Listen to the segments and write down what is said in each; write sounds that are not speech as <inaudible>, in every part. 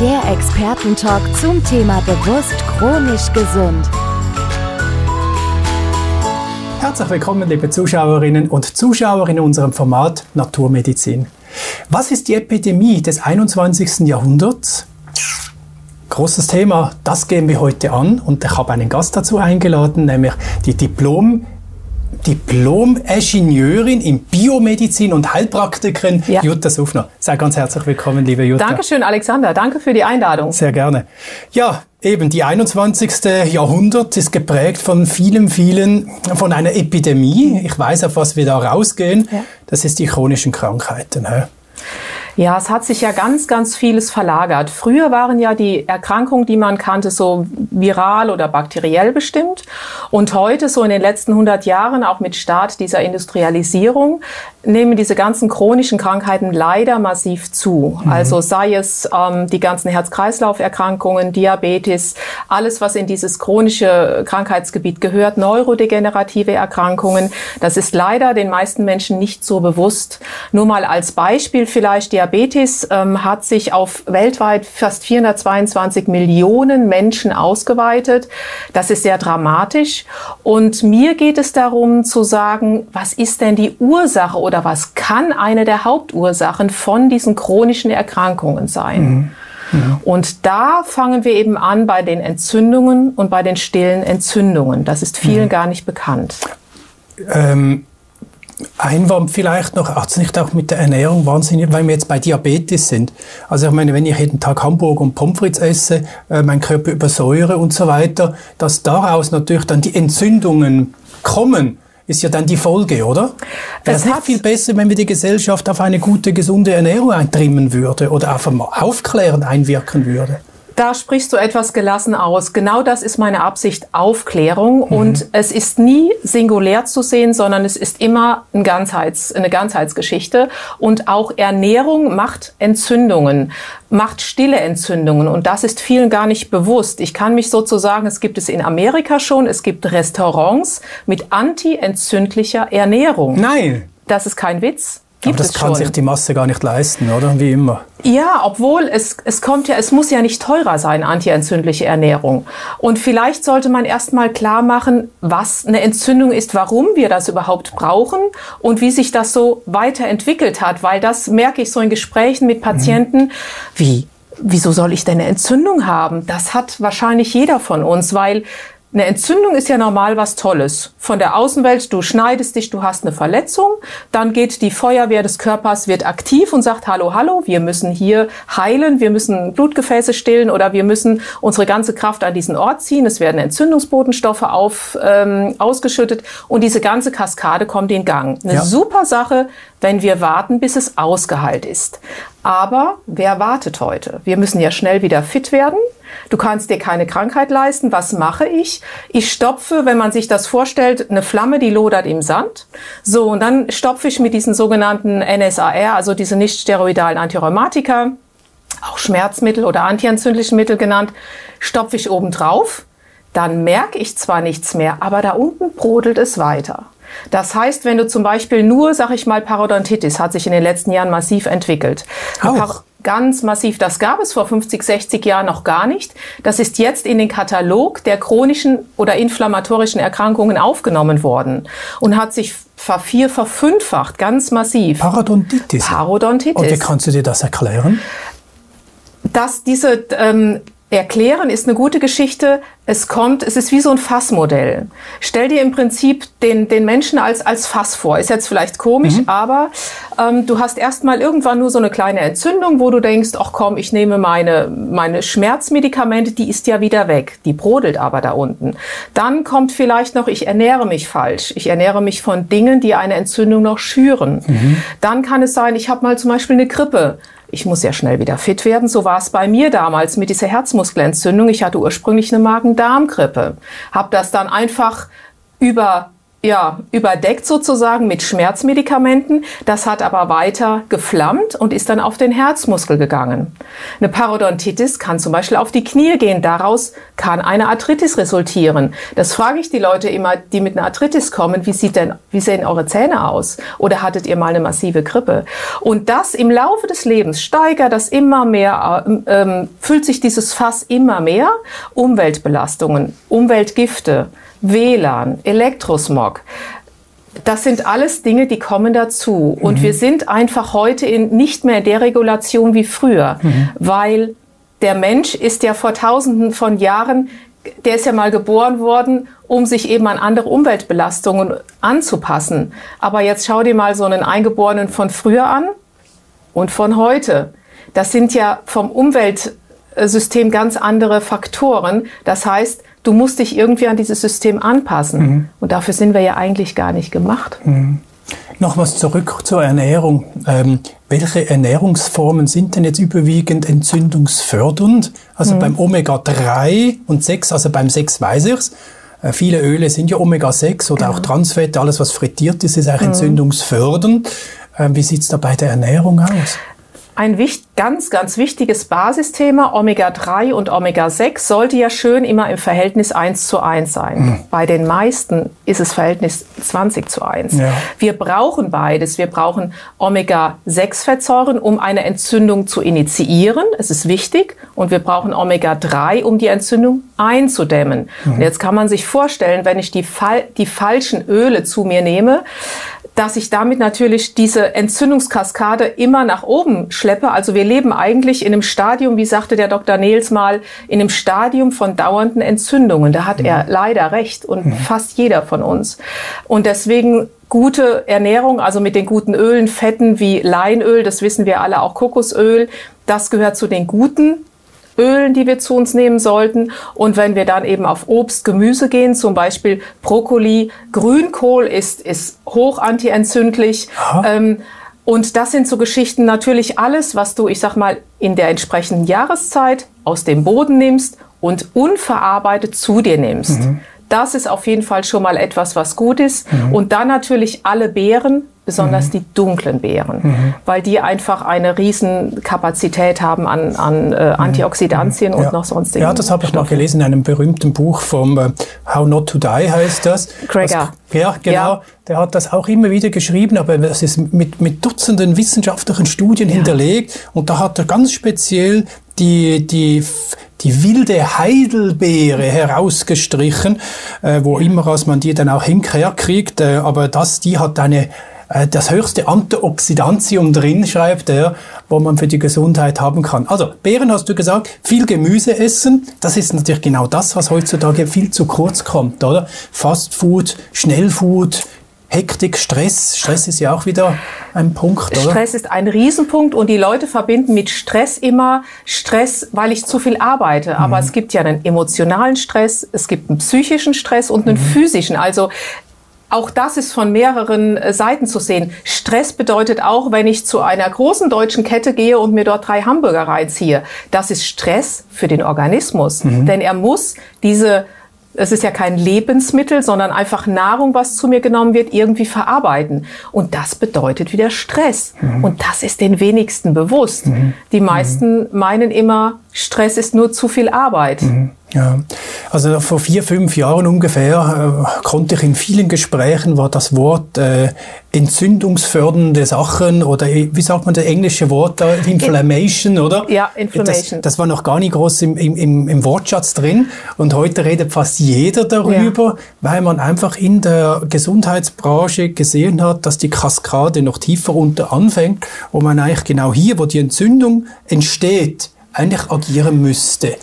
Der Expertentalk zum Thema bewusst chronisch gesund. Herzlich willkommen, liebe Zuschauerinnen und Zuschauer in unserem Format Naturmedizin. Was ist die Epidemie des 21. Jahrhunderts? Großes Thema, das gehen wir heute an und ich habe einen Gast dazu eingeladen, nämlich die Diplom Diplom-Ingenieurin in Biomedizin und Heilpraktikerin ja. Jutta Suffner. Sehr ganz herzlich willkommen, liebe Jutta. Dankeschön, Alexander. Danke für die Einladung. Sehr gerne. Ja, eben die 21. Jahrhundert ist geprägt von vielen, vielen, von einer Epidemie. Ich weiß, auf was wir da rausgehen. Ja. Das ist die chronischen Krankheiten. Ja, es hat sich ja ganz, ganz vieles verlagert. Früher waren ja die Erkrankungen, die man kannte, so viral oder bakteriell bestimmt. Und heute, so in den letzten 100 Jahren, auch mit Start dieser Industrialisierung, nehmen diese ganzen chronischen Krankheiten leider massiv zu. Mhm. Also sei es ähm, die ganzen Herz-Kreislauf-Erkrankungen, Diabetes, alles, was in dieses chronische Krankheitsgebiet gehört, neurodegenerative Erkrankungen. Das ist leider den meisten Menschen nicht so bewusst. Nur mal als Beispiel vielleicht, Diabetes ähm, hat sich auf weltweit fast 422 Millionen Menschen ausgeweitet. Das ist sehr dramatisch. Und mir geht es darum zu sagen, was ist denn die Ursache oder was kann eine der Hauptursachen von diesen chronischen Erkrankungen sein? Mhm. Ja. Und da fangen wir eben an bei den Entzündungen und bei den stillen Entzündungen. Das ist vielen mhm. gar nicht bekannt. Ähm, Einwand vielleicht noch, hat es nicht auch mit der Ernährung wahnsinnig, weil wir jetzt bei Diabetes sind. Also ich meine, wenn ich jeden Tag Hamburg und Pommes frites esse, äh, mein Körper übersäure und so weiter, dass daraus natürlich dann die Entzündungen kommen ist ja dann die Folge, oder? Wäre es nicht viel besser, wenn wir die Gesellschaft auf eine gute, gesunde Ernährung eintrimmen würde oder auf aufklärend einwirken würde? Da sprichst du etwas gelassen aus. Genau das ist meine Absicht, Aufklärung. Mhm. Und es ist nie singulär zu sehen, sondern es ist immer ein Ganzheits-, eine Ganzheitsgeschichte. Und auch Ernährung macht Entzündungen, macht stille Entzündungen. Und das ist vielen gar nicht bewusst. Ich kann mich sozusagen, es gibt es in Amerika schon, es gibt Restaurants mit anti-entzündlicher Ernährung. Nein. Das ist kein Witz. Gibt Aber das kann schon. sich die Masse gar nicht leisten, oder? Wie immer. Ja, obwohl es, es kommt ja, es muss ja nicht teurer sein, antientzündliche Ernährung. Und vielleicht sollte man erstmal klar machen, was eine Entzündung ist, warum wir das überhaupt brauchen und wie sich das so weiterentwickelt hat, weil das merke ich so in Gesprächen mit Patienten, mhm. wie, wieso soll ich denn eine Entzündung haben? Das hat wahrscheinlich jeder von uns, weil eine Entzündung ist ja normal was Tolles. Von der Außenwelt, du schneidest dich, du hast eine Verletzung, dann geht die Feuerwehr des Körpers, wird aktiv und sagt, hallo, hallo, wir müssen hier heilen, wir müssen Blutgefäße stillen oder wir müssen unsere ganze Kraft an diesen Ort ziehen. Es werden Entzündungsbotenstoffe auf, ähm, ausgeschüttet und diese ganze Kaskade kommt in Gang. Eine ja. super Sache, wenn wir warten, bis es ausgeheilt ist. Aber wer wartet heute? Wir müssen ja schnell wieder fit werden. Du kannst dir keine Krankheit leisten. Was mache ich? Ich stopfe, wenn man sich das vorstellt, eine Flamme, die lodert im Sand. So, und dann stopfe ich mit diesen sogenannten NSAR, also diese nicht steroidalen Antirheumatika, auch Schmerzmittel oder antientzündlichen Mittel genannt, stopfe ich oben drauf. Dann merke ich zwar nichts mehr, aber da unten brodelt es weiter. Das heißt, wenn du zum Beispiel nur, sag ich mal, Parodontitis hat sich in den letzten Jahren massiv entwickelt. Auch? Ganz massiv. Das gab es vor 50, 60 Jahren noch gar nicht. Das ist jetzt in den Katalog der chronischen oder inflammatorischen Erkrankungen aufgenommen worden und hat sich vervier, verfünffacht, ganz massiv. Parodontitis. Parodontitis. Und wie kannst du dir das erklären? Dass diese ähm, Erklären ist eine gute Geschichte. Es kommt, es ist wie so ein Fassmodell. Stell dir im Prinzip den, den Menschen als, als Fass vor. Ist jetzt vielleicht komisch, mhm. aber ähm, du hast erstmal irgendwann nur so eine kleine Entzündung, wo du denkst, ach komm, ich nehme meine, meine Schmerzmedikamente, die ist ja wieder weg. Die brodelt aber da unten. Dann kommt vielleicht noch, ich ernähre mich falsch. Ich ernähre mich von Dingen, die eine Entzündung noch schüren. Mhm. Dann kann es sein, ich habe mal zum Beispiel eine Grippe ich muss ja schnell wieder fit werden. So war es bei mir damals mit dieser Herzmuskelentzündung. Ich hatte ursprünglich eine Magen-Darm-Grippe, habe das dann einfach über ja, überdeckt sozusagen mit Schmerzmedikamenten. Das hat aber weiter geflammt und ist dann auf den Herzmuskel gegangen. Eine Parodontitis kann zum Beispiel auf die Knie gehen. Daraus kann eine Arthritis resultieren. Das frage ich die Leute immer, die mit einer Arthritis kommen. Wie sieht denn, wie sehen eure Zähne aus? Oder hattet ihr mal eine massive Grippe? Und das im Laufe des Lebens steigert das immer mehr, äh, ähm, füllt sich dieses Fass immer mehr. Umweltbelastungen, Umweltgifte, WLAN, Elektrosmog. Das sind alles Dinge, die kommen dazu. Und mhm. wir sind einfach heute in nicht mehr der Regulation wie früher, mhm. weil der Mensch ist ja vor tausenden von Jahren, der ist ja mal geboren worden, um sich eben an andere Umweltbelastungen anzupassen. Aber jetzt schau dir mal so einen Eingeborenen von früher an und von heute. Das sind ja vom Umweltsystem ganz andere Faktoren. Das heißt, du musst dich irgendwie an dieses System anpassen. Mhm. Und dafür sind wir ja eigentlich gar nicht gemacht. Mhm. Nochmals zurück zur Ernährung. Ähm, welche Ernährungsformen sind denn jetzt überwiegend entzündungsfördernd? Also mhm. beim Omega-3 und 6, also beim 6 weiß ich's. Äh, viele Öle sind ja Omega-6 oder genau. auch Transfette, alles was frittiert ist, ist auch mhm. entzündungsfördernd. Ähm, wie sieht's da bei der Ernährung aus? Ein wichtig, ganz, ganz wichtiges Basisthema, Omega-3 und Omega-6, sollte ja schön immer im Verhältnis 1 zu 1 sein. Mhm. Bei den meisten ist es Verhältnis 20 zu 1. Ja. Wir brauchen beides. Wir brauchen Omega-6-Fettsäuren, um eine Entzündung zu initiieren. Es ist wichtig. Und wir brauchen Omega-3, um die Entzündung einzudämmen. Mhm. Und jetzt kann man sich vorstellen, wenn ich die, die falschen Öle zu mir nehme, dass ich damit natürlich diese Entzündungskaskade immer nach oben schleppe. Also wir leben eigentlich in einem Stadium, wie sagte der Dr. Nils mal, in einem Stadium von dauernden Entzündungen. Da hat er mhm. leider recht und mhm. fast jeder von uns. Und deswegen gute Ernährung, also mit den guten Ölen, Fetten wie Leinöl, das wissen wir alle, auch Kokosöl, das gehört zu den guten Ölen, die wir zu uns nehmen sollten. Und wenn wir dann eben auf Obst, Gemüse gehen, zum Beispiel Brokkoli, Grünkohl ist, ist hoch antientzündlich. Ähm, und das sind so Geschichten natürlich alles, was du, ich sag mal, in der entsprechenden Jahreszeit aus dem Boden nimmst und unverarbeitet zu dir nimmst. Mhm. Das ist auf jeden Fall schon mal etwas, was gut ist. Mhm. Und dann natürlich alle Beeren, besonders mhm. die dunklen Beeren, mhm. weil die einfach eine riesen Kapazität haben an, an äh, mhm. Antioxidantien und ja. noch sonstigen Ja, das habe ich mal gelesen in einem berühmten Buch vom äh, How Not to Die heißt das. Gregor. ja, genau. Ja. Der hat das auch immer wieder geschrieben, aber das ist mit, mit Dutzenden wissenschaftlichen Studien ja. hinterlegt und da hat er ganz speziell die, die die wilde Heidelbeere herausgestrichen, äh, wo immer als man die dann auch hinkriegt, äh, aber das, die hat eine das höchste Antioxidantium drin, schreibt er, wo man für die Gesundheit haben kann. Also, Beeren hast du gesagt, viel Gemüse essen, das ist natürlich genau das, was heutzutage viel zu kurz kommt, oder? Fast Food, Schnellfood, Hektik, Stress. Stress ist ja auch wieder ein Punkt, oder? Stress ist ein Riesenpunkt und die Leute verbinden mit Stress immer Stress, weil ich zu viel arbeite. Aber mhm. es gibt ja einen emotionalen Stress, es gibt einen psychischen Stress und einen mhm. physischen. Also auch das ist von mehreren äh, Seiten zu sehen. Stress bedeutet auch, wenn ich zu einer großen deutschen Kette gehe und mir dort drei Hamburger reinziehe. Das ist Stress für den Organismus. Mhm. Denn er muss diese es ist ja kein Lebensmittel, sondern einfach Nahrung, was zu mir genommen wird, irgendwie verarbeiten. Und das bedeutet wieder Stress. Mhm. Und das ist den wenigsten bewusst. Mhm. Die meisten mhm. meinen immer, Stress ist nur zu viel Arbeit. Mhm. Ja, also vor vier, fünf Jahren ungefähr äh, konnte ich in vielen Gesprächen war das Wort äh, entzündungsfördernde Sachen oder äh, wie sagt man das englische Wort da, Inflammation, oder? Ja, Inflammation. Das, das war noch gar nicht groß im, im, im Wortschatz drin und heute redet fast jeder darüber, ja. weil man einfach in der Gesundheitsbranche gesehen hat, dass die Kaskade noch tiefer unter anfängt, wo man eigentlich genau hier, wo die Entzündung entsteht, eigentlich agieren müsste.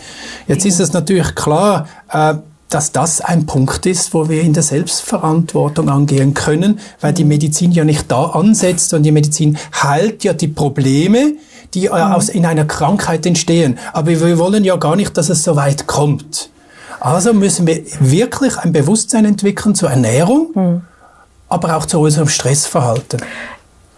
Jetzt ist es natürlich klar, äh, dass das ein Punkt ist, wo wir in der Selbstverantwortung angehen können, weil die Medizin ja nicht da ansetzt und die Medizin heilt ja die Probleme, die äh, mhm. aus, in einer Krankheit entstehen. Aber wir wollen ja gar nicht, dass es so weit kommt. Also müssen wir wirklich ein Bewusstsein entwickeln zur Ernährung, mhm. aber auch zu unserem Stressverhalten.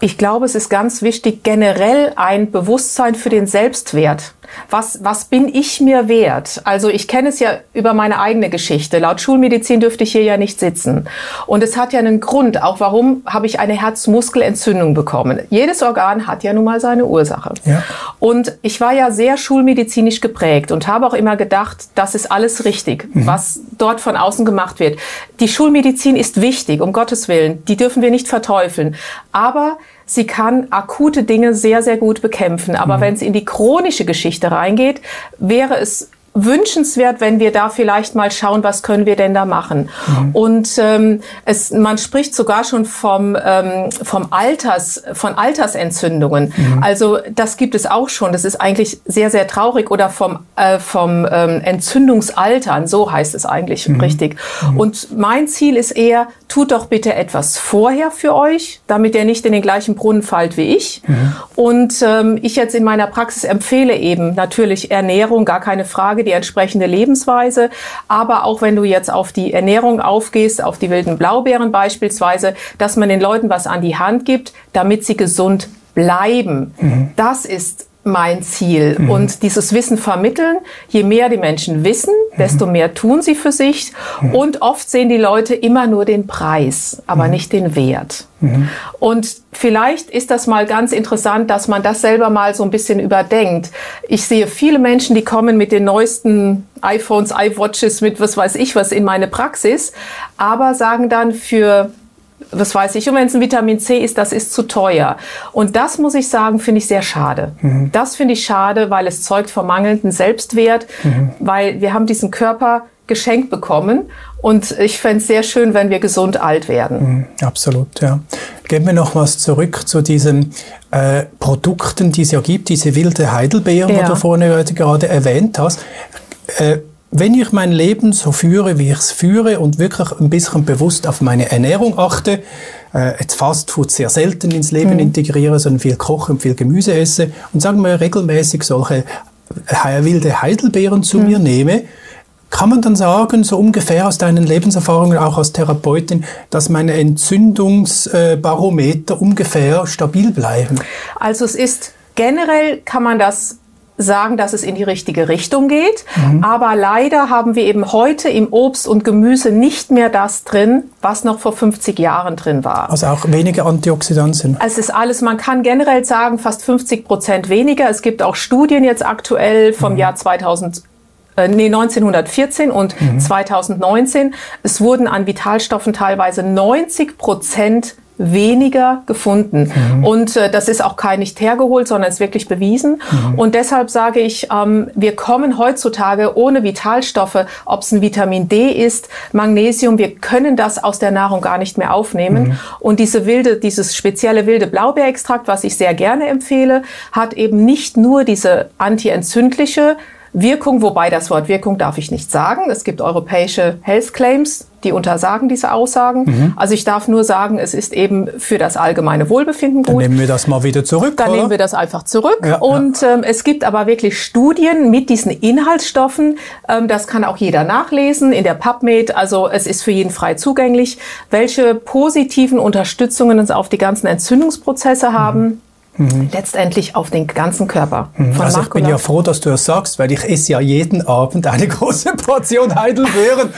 Ich glaube, es ist ganz wichtig, generell ein Bewusstsein für den Selbstwert was, was bin ich mir wert? Also ich kenne es ja über meine eigene Geschichte. Laut Schulmedizin dürfte ich hier ja nicht sitzen. Und es hat ja einen Grund, auch warum habe ich eine Herzmuskelentzündung bekommen. Jedes Organ hat ja nun mal seine Ursache. Ja. Und ich war ja sehr schulmedizinisch geprägt und habe auch immer gedacht, das ist alles richtig, mhm. was dort von außen gemacht wird. Die Schulmedizin ist wichtig, um Gottes Willen. Die dürfen wir nicht verteufeln. Aber sie kann akute Dinge sehr, sehr gut bekämpfen. Aber mhm. wenn es in die chronische Geschichte reingeht, wäre es wünschenswert, wenn wir da vielleicht mal schauen, was können wir denn da machen. Mhm. Und ähm, es, man spricht sogar schon vom, ähm, vom Alters, von Altersentzündungen. Mhm. Also das gibt es auch schon. Das ist eigentlich sehr, sehr traurig. Oder vom, äh, vom ähm, Entzündungsaltern, so heißt es eigentlich mhm. richtig. Mhm. Und mein Ziel ist eher, tut doch bitte etwas vorher für euch, damit ihr nicht in den gleichen Brunnen fallt wie ich. Mhm. Und ähm, ich jetzt in meiner Praxis empfehle eben natürlich Ernährung, gar keine Frage Frage die entsprechende Lebensweise. Aber auch wenn du jetzt auf die Ernährung aufgehst, auf die wilden Blaubeeren beispielsweise, dass man den Leuten was an die Hand gibt, damit sie gesund bleiben. Mhm. Das ist mein Ziel. Mhm. Und dieses Wissen vermitteln, je mehr die Menschen wissen, desto mhm. mehr tun sie für sich. Mhm. Und oft sehen die Leute immer nur den Preis, aber mhm. nicht den Wert. Und vielleicht ist das mal ganz interessant, dass man das selber mal so ein bisschen überdenkt. Ich sehe viele Menschen, die kommen mit den neuesten iPhones, iWatches, mit was weiß ich was in meine Praxis, aber sagen dann für was weiß ich, und wenn es ein Vitamin C ist, das ist zu teuer. Und das muss ich sagen, finde ich sehr schade. Mhm. Das finde ich schade, weil es zeugt vom mangelnden Selbstwert, mhm. weil wir haben diesen Körper geschenkt bekommen und ich fände es sehr schön, wenn wir gesund alt werden. Mhm, absolut, ja. Geben wir noch was zurück zu diesen äh, Produkten, die es ja gibt, diese wilde Heidelbeeren, ja. die du vorhin gerade erwähnt hast. Äh, wenn ich mein Leben so führe, wie ich es führe und wirklich ein bisschen bewusst auf meine Ernährung achte, äh, jetzt Fastfood sehr selten ins Leben mhm. integriere, sondern viel koche und viel Gemüse esse und sagen wir regelmäßig solche äh, wilde Heidelbeeren zu mhm. mir nehme, kann man dann sagen, so ungefähr aus deinen Lebenserfahrungen, auch als Therapeutin, dass meine Entzündungsbarometer ungefähr stabil bleiben? Also es ist generell kann man das sagen, dass es in die richtige Richtung geht. Mhm. Aber leider haben wir eben heute im Obst und Gemüse nicht mehr das drin, was noch vor 50 Jahren drin war. Also auch weniger Antioxidantien. Es ist alles, man kann generell sagen, fast 50 Prozent weniger. Es gibt auch Studien jetzt aktuell vom mhm. Jahr 2000 äh, nee, 1914 und mhm. 2019. Es wurden an Vitalstoffen teilweise 90 Prozent weniger gefunden. Mhm. Und äh, das ist auch kein nicht hergeholt, sondern ist wirklich bewiesen. Mhm. Und deshalb sage ich, ähm, wir kommen heutzutage ohne Vitalstoffe, ob es ein Vitamin D ist, Magnesium, wir können das aus der Nahrung gar nicht mehr aufnehmen. Mhm. Und diese wilde, dieses spezielle wilde Blaubeerextrakt, was ich sehr gerne empfehle, hat eben nicht nur diese antientzündliche Wirkung, wobei das Wort Wirkung darf ich nicht sagen. Es gibt europäische Health Claims, die untersagen diese Aussagen. Mhm. Also ich darf nur sagen, es ist eben für das allgemeine Wohlbefinden gut. Dann nehmen wir das mal wieder zurück. Dann oder? nehmen wir das einfach zurück. Ja, und ja. Ähm, es gibt aber wirklich Studien mit diesen Inhaltsstoffen. Ähm, das kann auch jeder nachlesen in der PubMed. Also es ist für jeden frei zugänglich, welche positiven Unterstützungen es auf die ganzen Entzündungsprozesse haben. Mhm. Letztendlich auf den ganzen Körper. Mhm. Von also ich bin ja froh, dass du das sagst, weil ich esse ja jeden Abend eine <laughs> große Portion Heidelbeeren.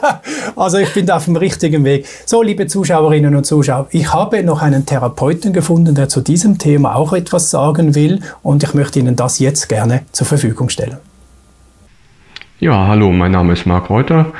<laughs> also ich bin da auf dem richtigen Weg. So, liebe Zuschauerinnen und Zuschauer, ich habe noch einen Therapeuten gefunden, der zu diesem Thema auch etwas sagen will und ich möchte Ihnen das jetzt gerne zur Verfügung stellen. Ja, hallo, mein Name ist Marc Reuter.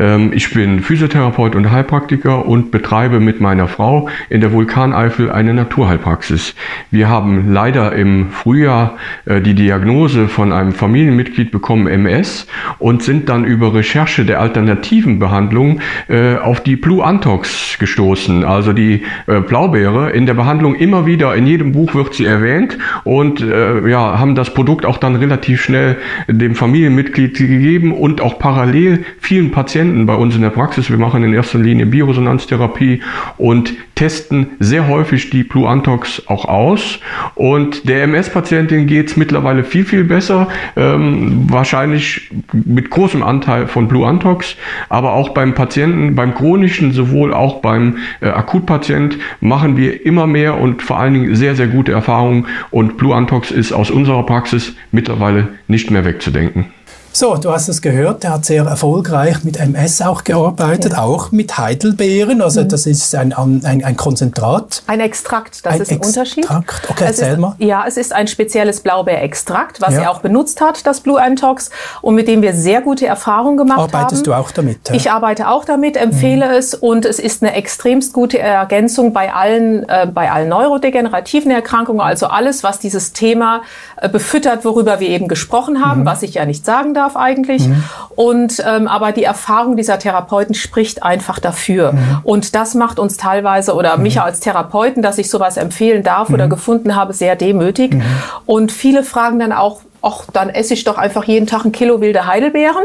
Ähm, ich bin Physiotherapeut und Heilpraktiker und betreibe mit meiner Frau in der Vulkaneifel eine Naturheilpraxis. Wir haben leider im Frühjahr äh, die Diagnose von einem Familienmitglied bekommen, MS, und sind dann über Recherche der alternativen Behandlung äh, auf die Blue Antox gestoßen, also die äh, Blaubeere. In der Behandlung immer wieder, in jedem Buch wird sie erwähnt und ja, haben das Produkt auch dann relativ schnell dem Familienmitglied gegeben und auch parallel vielen Patienten bei uns in der Praxis. Wir machen in erster Linie Bioresonanztherapie und testen sehr häufig die Blue Antox auch aus. Und der MS-Patientin geht es mittlerweile viel, viel besser. Ähm, wahrscheinlich mit großem Anteil von Blue Antox, aber auch beim Patienten, beim chronischen, sowohl auch beim äh, Akutpatient machen wir immer mehr und vor allen Dingen sehr, sehr gute Erfahrungen. Und Blue Antox ist aus unserer Praxis mittlerweile nicht mehr wegzudenken. So, du hast es gehört, er hat sehr erfolgreich mit MS auch gearbeitet, ja. auch mit Heidelbeeren. Also mhm. das ist ein, ein, ein Konzentrat. Ein Extrakt, das ein ist ein Extrakt. Unterschied. Okay, es erzähl ist, mal. Ja, es ist ein spezielles Blaubeerextrakt, was ja. er auch benutzt hat, das Blue Antox, und mit dem wir sehr gute Erfahrungen gemacht Arbeitest haben. Arbeitest du auch damit? Ja? Ich arbeite auch damit, empfehle mhm. es und es ist eine extremst gute Ergänzung bei allen, äh, bei allen neurodegenerativen Erkrankungen, also alles, was dieses Thema äh, befüttert, worüber wir eben gesprochen haben, mhm. was ich ja nicht sagen darf darf eigentlich. Mhm. Und ähm, aber die Erfahrung dieser Therapeuten spricht einfach dafür. Mhm. Und das macht uns teilweise oder mhm. mich als Therapeuten, dass ich sowas empfehlen darf oder mhm. gefunden habe, sehr demütig. Mhm. Und viele fragen dann auch, ach, dann esse ich doch einfach jeden Tag ein Kilo wilde Heidelbeeren.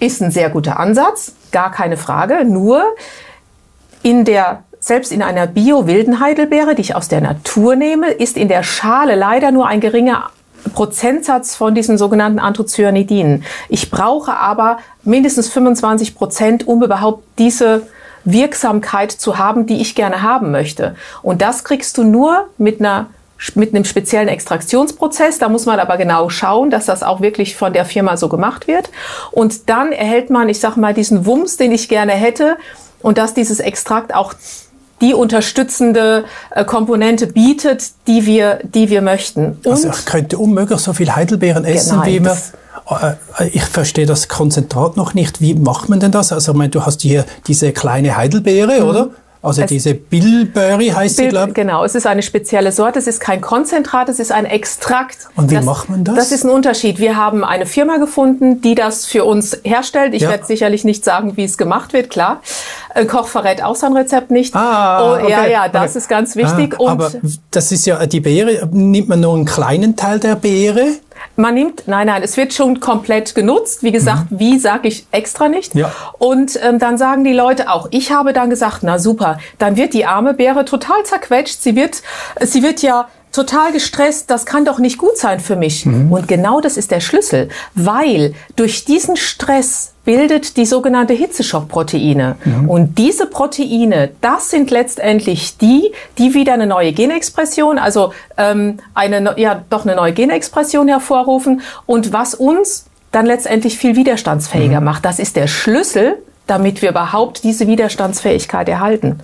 Ist ein sehr guter Ansatz, gar keine Frage. Nur in der selbst in einer bio-wilden Heidelbeere, die ich aus der Natur nehme, ist in der Schale leider nur ein geringer Prozentsatz von diesen sogenannten Anthocyanidinen. Ich brauche aber mindestens 25 Prozent, um überhaupt diese Wirksamkeit zu haben, die ich gerne haben möchte. Und das kriegst du nur mit einer mit einem speziellen Extraktionsprozess. Da muss man aber genau schauen, dass das auch wirklich von der Firma so gemacht wird. Und dann erhält man, ich sag mal, diesen Wumms, den ich gerne hätte und dass dieses Extrakt auch die unterstützende äh, Komponente bietet, die wir, die wir möchten. Und also ich könnte unmöglich so viel Heidelbeeren essen, Nein, wie man äh, ich verstehe das Konzentrat noch nicht. Wie macht man denn das? Also, ich meine, du hast hier diese kleine Heidelbeere, mhm. oder? Also es diese Bilberry heißt Bil sie, glaube ich. Genau, es ist eine spezielle Sorte. Es ist kein Konzentrat, es ist ein Extrakt. Und wie das, macht man das? Das ist ein Unterschied. Wir haben eine Firma gefunden, die das für uns herstellt. Ich ja. werde sicherlich nicht sagen, wie es gemacht wird, klar. Äh, Koch verrät auch sein Rezept nicht. Ah, oh, okay. Ja, ja, das okay. ist ganz wichtig. Ah, aber das ist ja, die Beere, nimmt man nur einen kleinen Teil der Beere? Man nimmt, nein, nein, es wird schon komplett genutzt. Wie gesagt, mhm. wie sage ich extra nicht. Ja. Und ähm, dann sagen die Leute auch, ich habe dann gesagt, na super, dann wird die arme Beere total zerquetscht. Sie wird, sie wird ja total gestresst, das kann doch nicht gut sein für mich. Mhm. Und genau das ist der Schlüssel, weil durch diesen Stress bildet die sogenannte Hitzeschockproteine. Mhm. Und diese Proteine, das sind letztendlich die, die wieder eine neue Genexpression, also ähm, eine, ja, doch eine neue Genexpression hervorrufen und was uns dann letztendlich viel widerstandsfähiger mhm. macht. Das ist der Schlüssel damit wir überhaupt diese Widerstandsfähigkeit erhalten.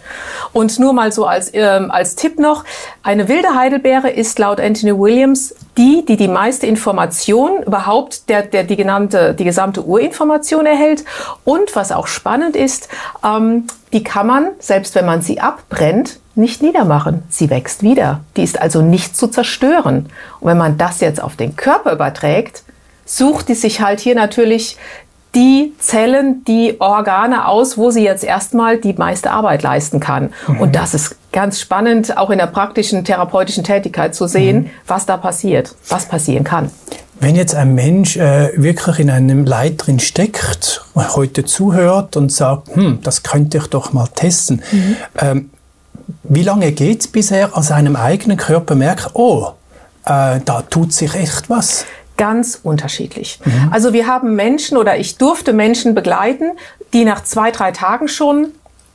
Und nur mal so als, ähm, als Tipp noch, eine wilde Heidelbeere ist laut Anthony Williams die, die die meiste Information überhaupt, der, der die genannte, die gesamte Urinformation erhält. Und was auch spannend ist, ähm, die kann man, selbst wenn man sie abbrennt, nicht niedermachen. Sie wächst wieder. Die ist also nicht zu zerstören. Und wenn man das jetzt auf den Körper überträgt, sucht die sich halt hier natürlich die Zellen, die Organe aus, wo sie jetzt erstmal die meiste Arbeit leisten kann. Mhm. Und das ist ganz spannend, auch in der praktischen therapeutischen Tätigkeit zu sehen, mhm. was da passiert, was passieren kann. Wenn jetzt ein Mensch äh, wirklich in einem Leid drin steckt, heute zuhört und sagt, hm, das könnte ich doch mal testen. Mhm. Ähm, wie lange geht es, bis er an seinem eigenen Körper merkt, oh, äh, da tut sich echt was? Ganz unterschiedlich. Mhm. Also wir haben Menschen oder ich durfte Menschen begleiten, die nach zwei, drei Tagen schon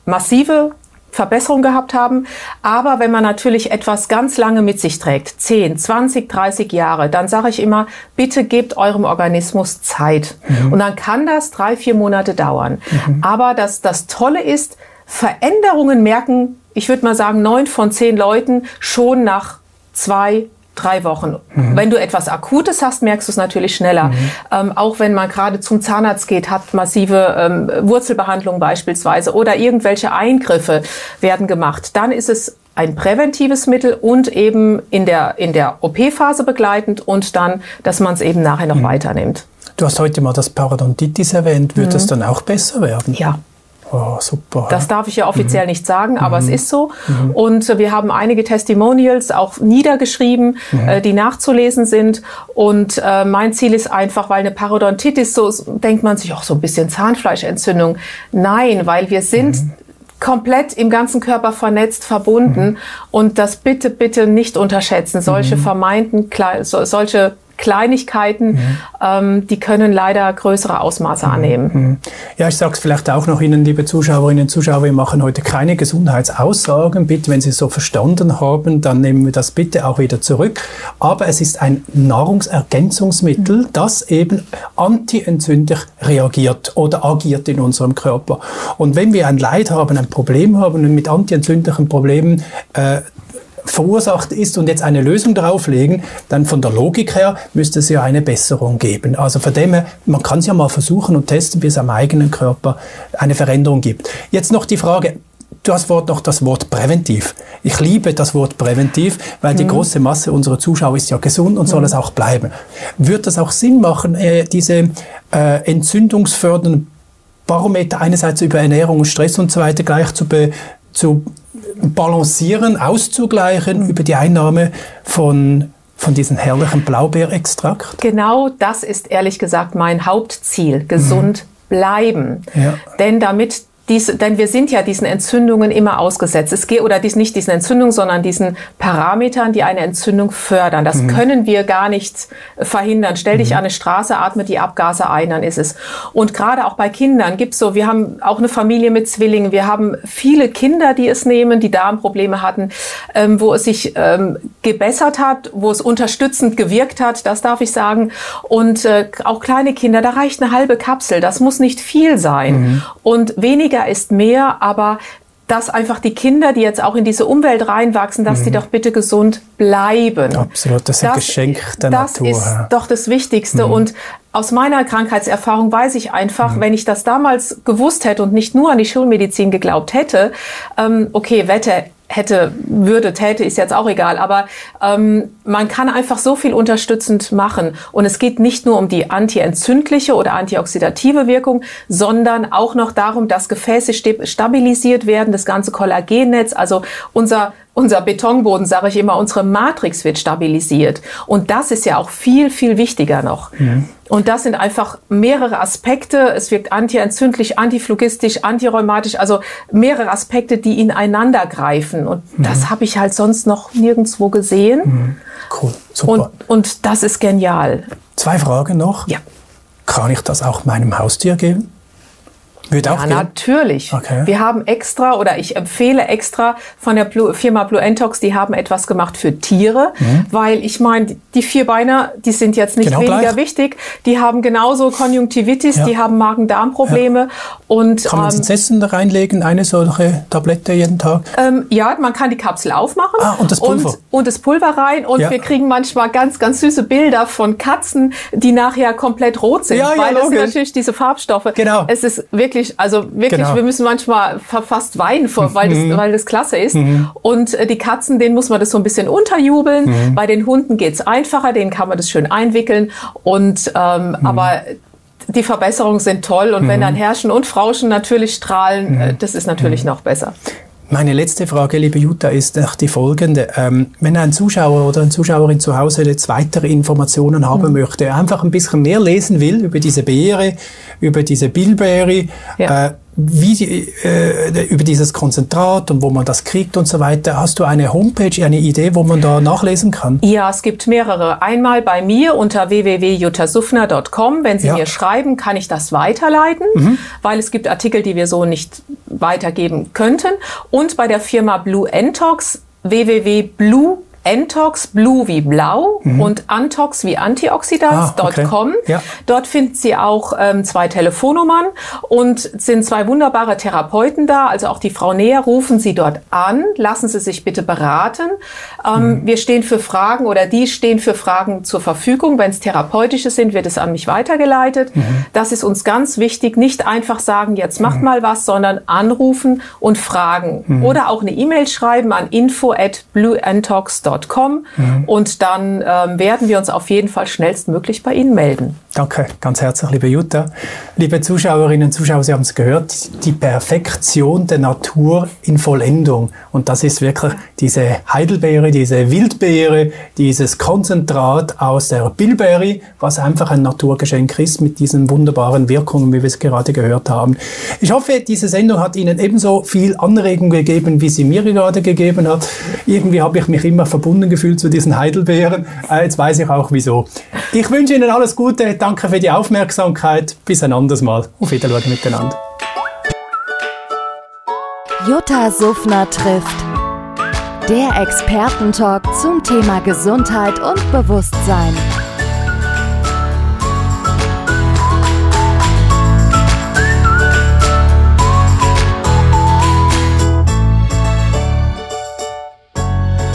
massive Verbesserung gehabt haben. Aber wenn man natürlich etwas ganz lange mit sich trägt, 10, 20, 30 Jahre, dann sage ich immer, bitte gebt eurem Organismus Zeit. Mhm. Und dann kann das drei, vier Monate dauern. Mhm. Aber das, das Tolle ist, Veränderungen merken, ich würde mal sagen, neun von zehn Leuten schon nach zwei, drei Wochen. Mhm. Wenn du etwas Akutes hast, merkst du es natürlich schneller. Mhm. Ähm, auch wenn man gerade zum Zahnarzt geht, hat massive ähm, Wurzelbehandlung beispielsweise oder irgendwelche Eingriffe werden gemacht, dann ist es ein präventives Mittel und eben in der, in der OP-Phase begleitend und dann, dass man es eben nachher noch mhm. weiternimmt. Du hast heute mal das Parodontitis erwähnt. Wird mhm. das dann auch besser werden? Ja. Oh, super. Das darf ich ja offiziell mhm. nicht sagen, aber mhm. es ist so. Mhm. Und wir haben einige Testimonials auch niedergeschrieben, mhm. äh, die nachzulesen sind. Und äh, mein Ziel ist einfach, weil eine Parodontitis, so denkt man sich auch so ein bisschen Zahnfleischentzündung. Nein, weil wir sind mhm. komplett im ganzen Körper vernetzt, verbunden. Mhm. Und das bitte, bitte nicht unterschätzen. Solche vermeinten, solche Kleinigkeiten, mhm. ähm, die können leider größere Ausmaße mhm. annehmen. Mhm. Ja, ich sage es vielleicht auch noch Ihnen, liebe Zuschauerinnen und Zuschauer, wir machen heute keine Gesundheitsaussagen. Bitte, wenn Sie es so verstanden haben, dann nehmen wir das bitte auch wieder zurück. Aber es ist ein Nahrungsergänzungsmittel, mhm. das eben antientzündlich reagiert oder agiert in unserem Körper. Und wenn wir ein Leid haben, ein Problem haben und mit antientzündlichen Problemen äh, verursacht ist und jetzt eine Lösung drauflegen, dann von der Logik her müsste es ja eine Besserung geben. Also von dem her, man kann es ja mal versuchen und testen, bis es am eigenen Körper eine Veränderung gibt. Jetzt noch die Frage, Du hast Wort noch das Wort präventiv. Ich liebe das Wort präventiv, weil mhm. die große Masse unserer Zuschauer ist ja gesund und soll mhm. es auch bleiben. Wird das auch Sinn machen, äh, diese äh, entzündungsfördernden Barometer einerseits über Ernährung und Stress und so weiter gleich zu, be, zu balancieren, auszugleichen über die Einnahme von von diesem herrlichen Blaubeerextrakt? Genau das ist ehrlich gesagt mein Hauptziel, gesund mhm. bleiben. Ja. Denn damit dies, denn wir sind ja diesen Entzündungen immer ausgesetzt. Es geht, oder dies, nicht diesen Entzündungen, sondern diesen Parametern, die eine Entzündung fördern. Das mhm. können wir gar nicht verhindern. Stell dich mhm. an eine Straße, atme die Abgase ein, dann ist es. Und gerade auch bei Kindern gibt's so, wir haben auch eine Familie mit Zwillingen, wir haben viele Kinder, die es nehmen, die Darmprobleme hatten, ähm, wo es sich ähm, gebessert hat, wo es unterstützend gewirkt hat, das darf ich sagen. Und äh, auch kleine Kinder, da reicht eine halbe Kapsel, das muss nicht viel sein. Mhm. Und weniger weniger ist mehr, aber dass einfach die Kinder, die jetzt auch in diese Umwelt reinwachsen, dass mhm. die doch bitte gesund bleiben. Absolut, das ist ein das, Geschenk der das Natur. Das ist doch das Wichtigste. Mhm. Und aus meiner Krankheitserfahrung weiß ich einfach, mhm. wenn ich das damals gewusst hätte und nicht nur an die Schulmedizin geglaubt hätte, ähm, okay, Wette hätte, würde, täte, ist jetzt auch egal. Aber ähm, man kann einfach so viel unterstützend machen. Und es geht nicht nur um die antientzündliche oder antioxidative Wirkung, sondern auch noch darum, dass Gefäße stabilisiert werden, das ganze Kollagennetz, also unser unser Betonboden, sage ich immer, unsere Matrix wird stabilisiert. Und das ist ja auch viel, viel wichtiger noch. Mhm. Und das sind einfach mehrere Aspekte. Es wirkt antientzündlich, antiflugistisch, antirheumatisch, also mehrere Aspekte, die ineinander greifen. Und mhm. das habe ich halt sonst noch nirgendwo gesehen. Mhm. Cool, super. Und, und das ist genial. Zwei Fragen noch. Ja. Kann ich das auch meinem Haustier geben? Wird auch ja, gehen? natürlich. Okay. Wir haben extra oder ich empfehle extra von der Blue, Firma Blue Entox, die haben etwas gemacht für Tiere, mhm. weil ich meine, die Vierbeiner, die sind jetzt nicht genau weniger gleich. wichtig. Die haben genauso Konjunktivitis, ja. die haben Magen-Darm-Probleme ja. und kann man ähm, ins Essen reinlegen, eine solche Tablette jeden Tag? Ähm, ja, man kann die Kapsel aufmachen ah, und das Pulver und, und das Pulver rein und wir kriegen manchmal ganz ganz süße Bilder von Katzen, die nachher komplett rot sind, weil das sind natürlich diese Farbstoffe. Genau. Es ist wirklich wirklich, also wirklich, genau. wir müssen manchmal fast weinen, vor, weil, das, mhm. weil das klasse ist. Mhm. Und äh, die Katzen, denen muss man das so ein bisschen unterjubeln. Mhm. Bei den Hunden geht's einfacher, denen kann man das schön einwickeln. Und ähm, aber die Verbesserungen sind toll und wenn dann Herrschen und Frauschen natürlich strahlen, äh, das ist natürlich noch besser. Meine letzte Frage, liebe Jutta, ist die folgende. Ähm, wenn ein Zuschauer oder eine Zuschauerin zu Hause jetzt weitere Informationen haben mhm. möchte, einfach ein bisschen mehr lesen will über diese Beere, über diese Bilberry, ja. äh, wie die, äh, über dieses Konzentrat und wo man das kriegt und so weiter. Hast du eine Homepage, eine Idee, wo man da nachlesen kann? Ja, es gibt mehrere. Einmal bei mir unter www.jutasufner.com. Wenn Sie ja. mir schreiben, kann ich das weiterleiten, mhm. weil es gibt Artikel, die wir so nicht weitergeben könnten. Und bei der Firma Blue Entox www.blue Entox Blue wie blau mhm. und Antox wie Antioxidants.com. Ah, okay. ja. Dort finden Sie auch ähm, zwei Telefonnummern und sind zwei wunderbare Therapeuten da. Also auch die Frau Näher rufen Sie dort an. Lassen Sie sich bitte beraten. Ähm, mhm. Wir stehen für Fragen oder die stehen für Fragen zur Verfügung. Wenn es therapeutische sind, wird es an mich weitergeleitet. Mhm. Das ist uns ganz wichtig. Nicht einfach sagen, jetzt macht mhm. mal was, sondern anrufen und fragen. Mhm. Oder auch eine E-Mail schreiben an info at blueantox.com www.ecom mhm. und dann ähm, werden wir uns auf jeden Fall schnellstmöglich bei Ihnen melden. Danke, ganz herzlich, liebe Jutta. Liebe Zuschauerinnen und Zuschauer, Sie haben es gehört, die Perfektion der Natur in Vollendung. Und das ist wirklich diese Heidelbeere, diese Wildbeere, dieses Konzentrat aus der Bilberry, was einfach ein Naturgeschenk ist mit diesen wunderbaren Wirkungen, wie wir es gerade gehört haben. Ich hoffe, diese Sendung hat Ihnen ebenso viel Anregung gegeben, wie sie mir gerade gegeben hat. Irgendwie habe ich mich immer verbunden gefühlt zu diesen Heidelbeeren. Äh, jetzt weiß ich auch wieso. Ich wünsche Ihnen alles Gute. Danke für die Aufmerksamkeit. Bis ein anderes Mal. Auf Wiedersehen miteinander. Jutta Suffner trifft. Der Expertentalk zum Thema Gesundheit und Bewusstsein.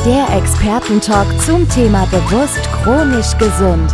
Der Expertentalk zum Thema bewusst chronisch gesund.